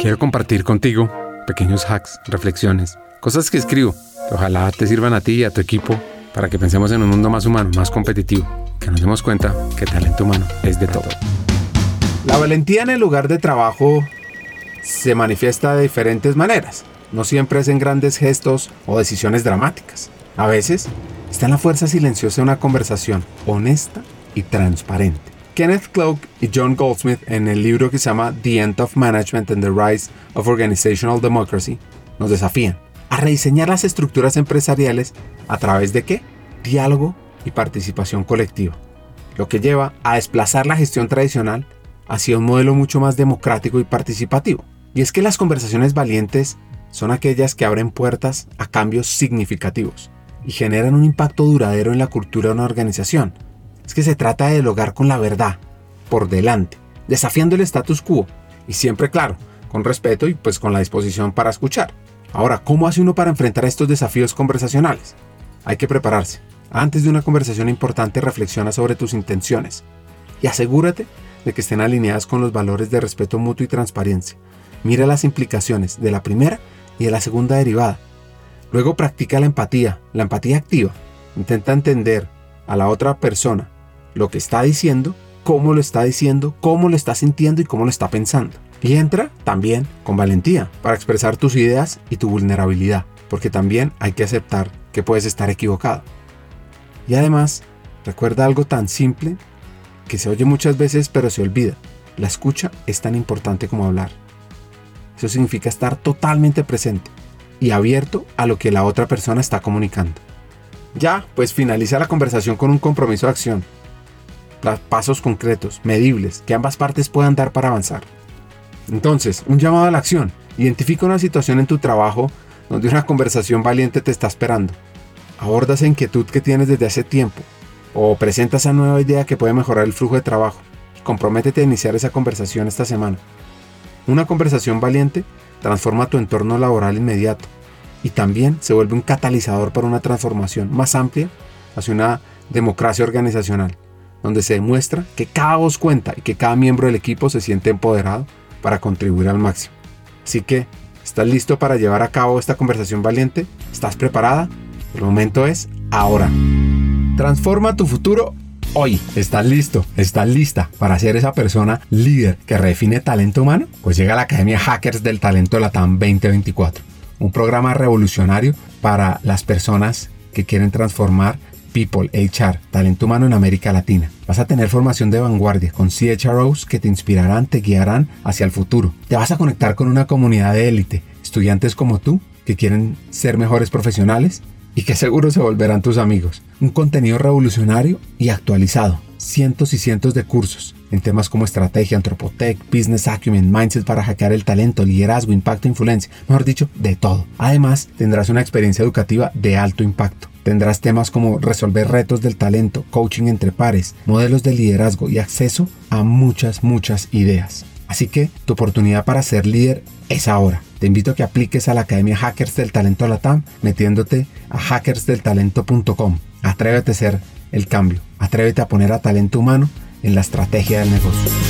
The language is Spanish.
Quiero compartir contigo pequeños hacks, reflexiones, cosas que escribo que ojalá te sirvan a ti y a tu equipo para que pensemos en un mundo más humano, más competitivo, que nos demos cuenta que talento humano es de todo. La valentía en el lugar de trabajo se manifiesta de diferentes maneras. No siempre es en grandes gestos o decisiones dramáticas. A veces está en la fuerza silenciosa de una conversación honesta y transparente. Kenneth Cloak y John Goldsmith en el libro que se llama The End of Management and the Rise of Organizational Democracy nos desafían a rediseñar las estructuras empresariales a través de qué? Diálogo y participación colectiva, lo que lleva a desplazar la gestión tradicional hacia un modelo mucho más democrático y participativo. Y es que las conversaciones valientes son aquellas que abren puertas a cambios significativos y generan un impacto duradero en la cultura de una organización, es que se trata de dialogar con la verdad, por delante, desafiando el status quo, y siempre claro, con respeto y pues con la disposición para escuchar. Ahora, ¿cómo hace uno para enfrentar estos desafíos conversacionales? Hay que prepararse. Antes de una conversación importante reflexiona sobre tus intenciones y asegúrate de que estén alineadas con los valores de respeto mutuo y transparencia. Mira las implicaciones de la primera y de la segunda derivada. Luego practica la empatía, la empatía activa. Intenta entender a la otra persona lo que está diciendo, cómo lo está diciendo, cómo lo está sintiendo y cómo lo está pensando. Y entra también con valentía para expresar tus ideas y tu vulnerabilidad, porque también hay que aceptar que puedes estar equivocado. Y además, recuerda algo tan simple que se oye muchas veces pero se olvida. La escucha es tan importante como hablar. Eso significa estar totalmente presente y abierto a lo que la otra persona está comunicando. Ya, pues finaliza la conversación con un compromiso de acción pasos concretos, medibles, que ambas partes puedan dar para avanzar. Entonces, un llamado a la acción. Identifica una situación en tu trabajo donde una conversación valiente te está esperando. Aborda esa inquietud que tienes desde hace tiempo o presenta esa nueva idea que puede mejorar el flujo de trabajo. Comprométete a iniciar esa conversación esta semana. Una conversación valiente transforma tu entorno laboral inmediato y también se vuelve un catalizador para una transformación más amplia hacia una democracia organizacional donde se demuestra que cada voz cuenta y que cada miembro del equipo se siente empoderado para contribuir al máximo. Así que, ¿estás listo para llevar a cabo esta conversación valiente? ¿Estás preparada? El momento es ahora. Transforma tu futuro hoy. ¿Estás listo? ¿Estás lista para ser esa persona líder que redefine talento humano? Pues llega a la Academia Hackers del Talento Latam 2024, un programa revolucionario para las personas que quieren transformar People, HR, talento humano en América Latina. Vas a tener formación de vanguardia con CHROs que te inspirarán, te guiarán hacia el futuro. Te vas a conectar con una comunidad de élite, estudiantes como tú que quieren ser mejores profesionales y que seguro se volverán tus amigos. Un contenido revolucionario y actualizado. Cientos y cientos de cursos en temas como estrategia, antropotech, business acumen, mindset para hackear el talento, liderazgo, impacto, influencia, mejor dicho, de todo. Además, tendrás una experiencia educativa de alto impacto Tendrás temas como resolver retos del talento, coaching entre pares, modelos de liderazgo y acceso a muchas, muchas ideas. Así que tu oportunidad para ser líder es ahora. Te invito a que apliques a la Academia Hackers del Talento Latam metiéndote a hackersdeltalento.com. Atrévete a ser el cambio. Atrévete a poner a talento humano en la estrategia del negocio.